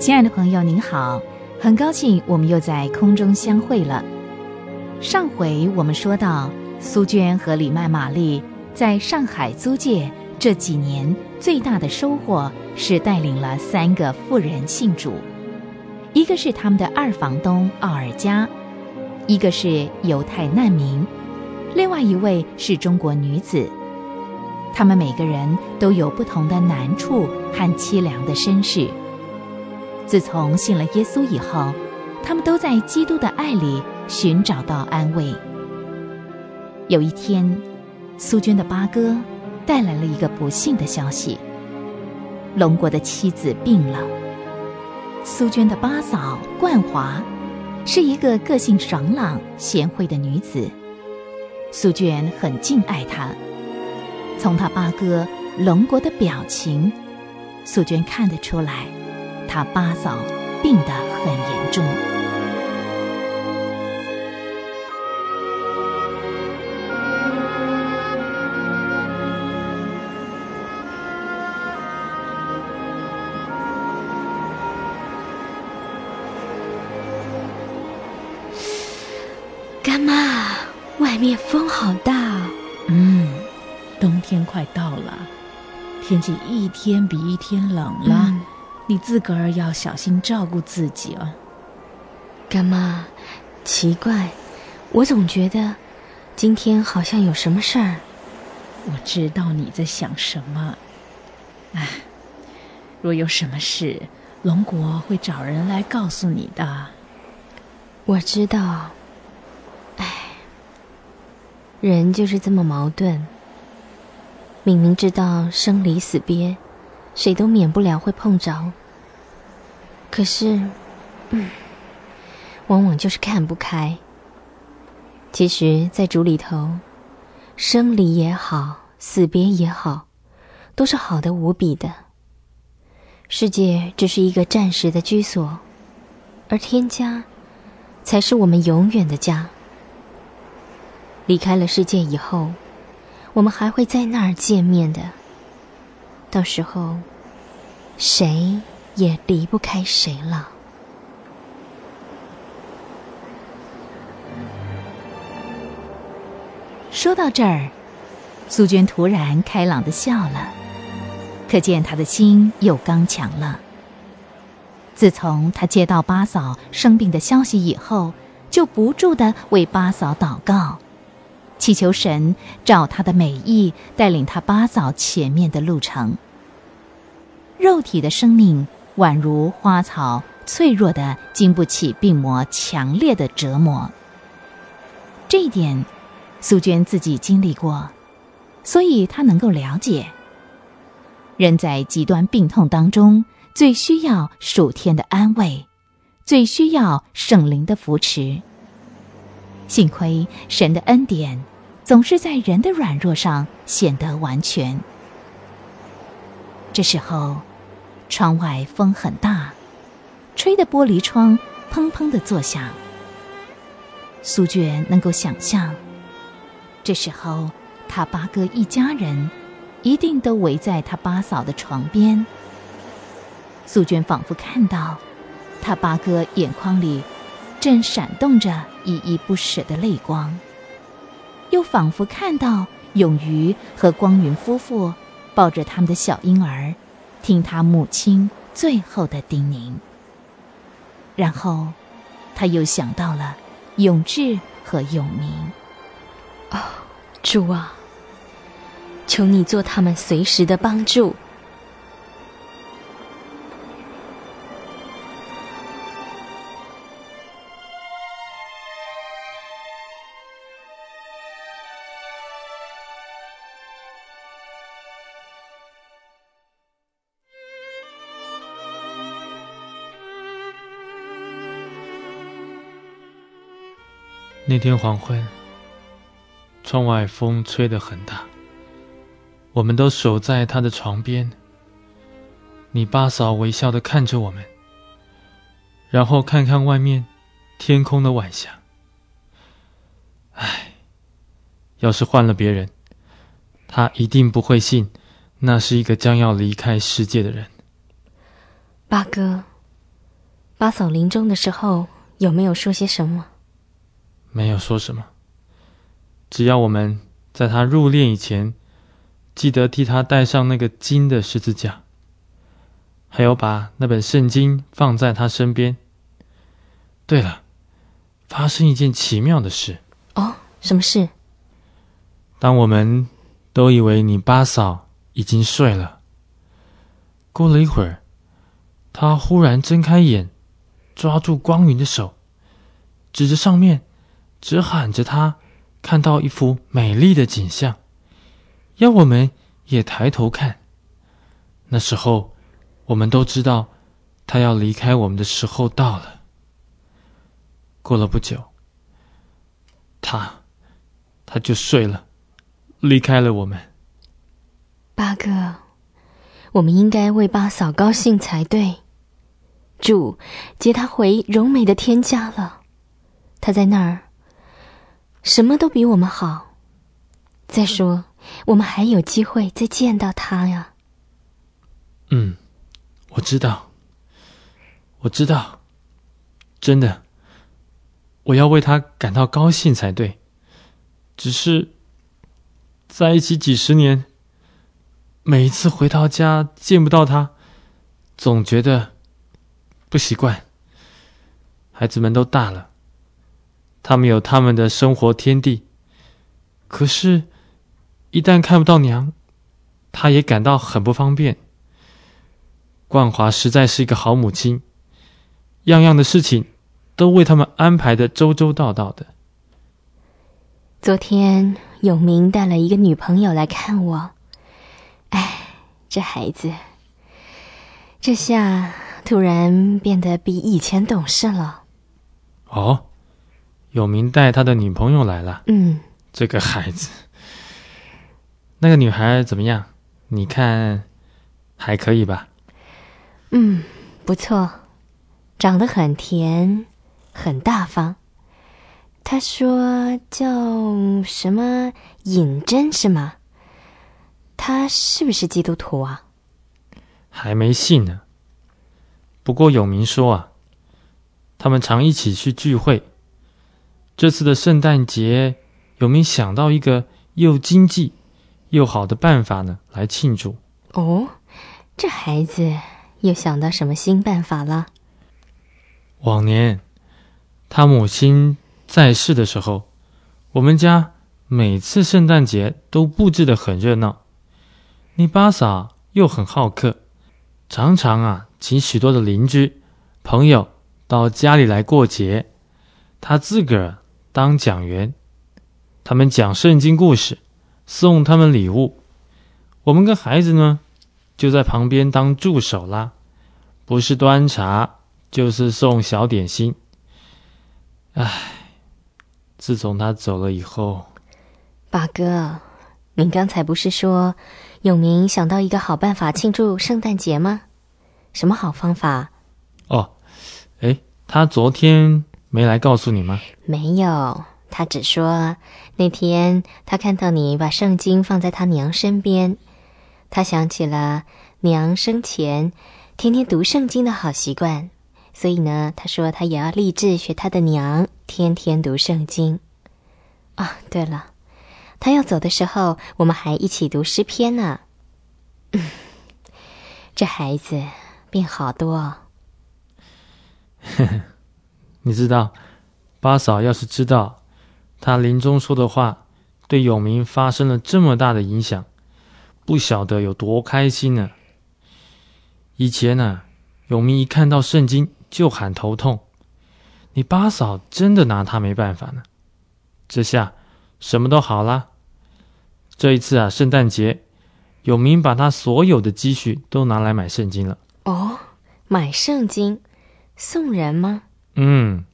亲爱的朋友，您好，很高兴我们又在空中相会了。上回我们说到，苏娟和李曼玛丽在上海租界这几年最大的收获是带领了三个富人信主，一个是他们的二房东奥尔加，一个是犹太难民，另外一位是中国女子。他们每个人都有不同的难处和凄凉的身世。自从信了耶稣以后，他们都在基督的爱里寻找到安慰。有一天，苏娟的八哥带来了一个不幸的消息：龙国的妻子病了。苏娟的八嫂冠华是一个个性爽朗、贤惠的女子，苏娟很敬爱她。从他八哥龙国的表情，苏娟看得出来，他八嫂病得很严重。干妈，外面风好大。嗯。冬天快到了，天气一天比一天冷了，你自个儿要小心照顾自己哦。干妈，奇怪，我总觉得今天好像有什么事儿。我知道你在想什么。哎，若有什么事，龙国会找人来告诉你的。我知道。哎，人就是这么矛盾。明明知道生离死别，谁都免不了会碰着。可是，嗯，往往就是看不开。其实，在主里头，生离也好，死别也好，都是好的无比的。世界只是一个暂时的居所，而天家，才是我们永远的家。离开了世界以后。我们还会在那儿见面的，到时候，谁也离不开谁了。说到这儿，苏娟突然开朗的笑了，可见她的心又刚强了。自从她接到八嫂生病的消息以后，就不住的为八嫂祷告。祈求神照他的美意带领他八嫂前面的路程。肉体的生命宛如花草，脆弱的经不起病魔强烈的折磨。这一点，苏娟自己经历过，所以她能够了解。人在极端病痛当中，最需要属天的安慰，最需要圣灵的扶持。幸亏神的恩典。总是在人的软弱上显得完全。这时候，窗外风很大，吹的玻璃窗砰砰的作响。苏娟能够想象，这时候他八哥一家人一定都围在他八嫂的床边。苏娟仿佛看到他八哥眼眶里正闪动着依依不舍的泪光。又仿佛看到永瑜和光云夫妇抱着他们的小婴儿，听他母亲最后的叮咛。然后，他又想到了永志和永明。哦，主啊，求你做他们随时的帮助。那天黄昏，窗外风吹得很大。我们都守在他的床边。你八嫂微笑的看着我们，然后看看外面天空的晚霞。唉，要是换了别人，他一定不会信，那是一个将要离开世界的人。八哥，八嫂临终的时候有没有说些什么？没有说什么，只要我们在他入殓以前，记得替他带上那个金的十字架，还有把那本圣经放在他身边。对了，发生一件奇妙的事哦，什么事？当我们都以为你八嫂已经睡了，过了一会儿，她忽然睁开眼，抓住光云的手，指着上面。只喊着他看到一幅美丽的景象，要我们也抬头看。那时候，我们都知道他要离开我们的时候到了。过了不久，他他就睡了，离开了我们。八哥，我们应该为八嫂高兴才对。主接他回柔美的天家了，他在那儿。什么都比我们好。再说，我们还有机会再见到他呀。嗯，我知道，我知道，真的，我要为他感到高兴才对。只是在一起几十年，每一次回到家见不到他，总觉得不习惯。孩子们都大了。他们有他们的生活天地，可是，一旦看不到娘，他也感到很不方便。冠华实在是一个好母亲，样样的事情都为他们安排的周周到到的。昨天永明带了一个女朋友来看我，哎，这孩子，这下突然变得比以前懂事了。哦。有明带他的女朋友来了。嗯，这个孩子，那个女孩怎么样？你看，还可以吧？嗯，不错，长得很甜，很大方。他说叫什么尹真，是吗？他是不是基督徒啊？还没信呢。不过有明说啊，他们常一起去聚会。这次的圣诞节，有没有想到一个又经济又好的办法呢？来庆祝哦，这孩子又想到什么新办法了？往年他母亲在世的时候，我们家每次圣诞节都布置的很热闹。你巴萨又很好客，常常啊请许多的邻居朋友到家里来过节，他自个儿。当讲员，他们讲圣经故事，送他们礼物。我们跟孩子呢，就在旁边当助手啦，不是端茶，就是送小点心。唉，自从他走了以后，八哥，您刚才不是说永明想到一个好办法庆祝圣诞节吗？什么好方法？哦，哎，他昨天。没来告诉你吗？没有，他只说那天他看到你把圣经放在他娘身边，他想起了娘生前天天读圣经的好习惯，所以呢，他说他也要立志学他的娘，天天读圣经。啊，对了，他要走的时候，我们还一起读诗篇呢。这孩子变好多。呵呵。你知道，八嫂要是知道他临终说的话对永明发生了这么大的影响，不晓得有多开心呢。以前呢，永明一看到圣经就喊头痛，你八嫂真的拿他没办法呢。这下什么都好了。这一次啊，圣诞节，永明把他所有的积蓄都拿来买圣经了。哦，买圣经送人吗？嗯，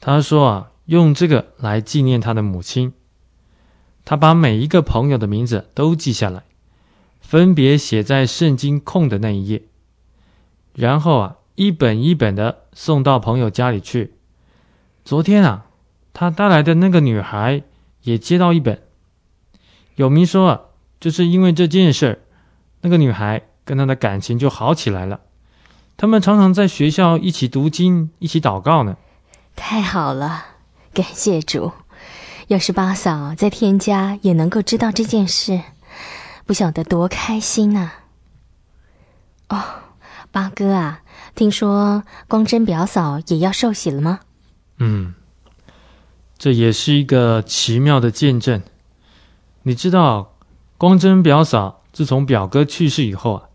他说啊，用这个来纪念他的母亲。他把每一个朋友的名字都记下来，分别写在圣经空的那一页，然后啊，一本一本的送到朋友家里去。昨天啊，他带来的那个女孩也接到一本。有明说啊，就是因为这件事儿，那个女孩跟他的感情就好起来了。他们常常在学校一起读经，一起祷告呢。太好了，感谢主！要是八嫂在天家也能够知道这件事，不晓得多开心呢。哦，八哥啊，听说光真表嫂也要受洗了吗？嗯，这也是一个奇妙的见证。你知道，光真表嫂自从表哥去世以后啊，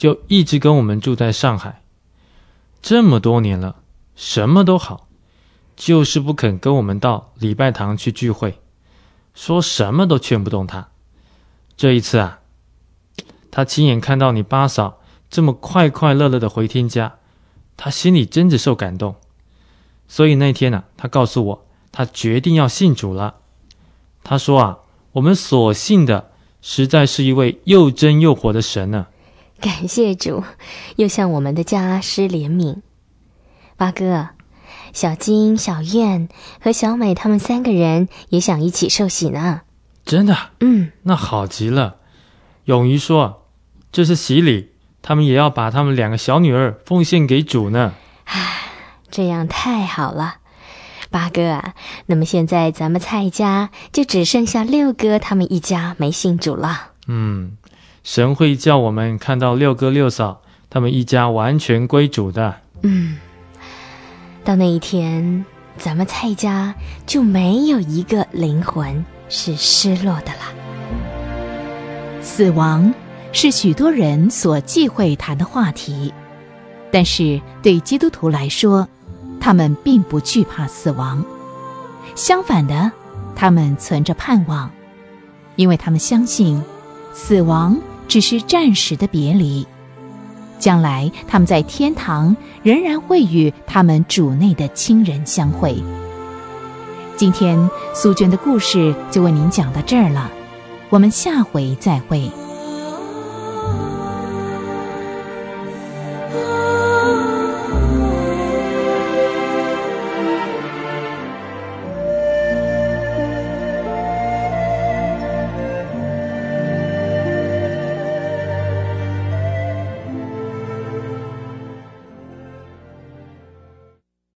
就一直跟我们住在上海，这么多年了，什么都好，就是不肯跟我们到礼拜堂去聚会，说什么都劝不动他。这一次啊，他亲眼看到你八嫂这么快快乐乐的回天家，他心里真的受感动。所以那天呢，他告诉我，他决定要信主了。他说啊，我们所信的实在是一位又真又活的神呢。感谢主，又向我们的家施怜悯。八哥，小金、小燕和小美他们三个人也想一起受洗呢。真的？嗯，那好极了。勇于说，这是洗礼，他们也要把他们两个小女儿奉献给主呢。这样太好了，八哥啊！那么现在咱们蔡家就只剩下六哥他们一家没信主了。嗯，神会叫我们看到六哥六嫂他们一家完全归主的。嗯，到那一天，咱们蔡家就没有一个灵魂是失落的了。死亡是许多人所忌讳谈的话题，但是对基督徒来说，他们并不惧怕死亡，相反的，他们存着盼望，因为他们相信，死亡只是暂时的别离，将来他们在天堂仍然会与他们主内的亲人相会。今天苏娟的故事就为您讲到这儿了，我们下回再会。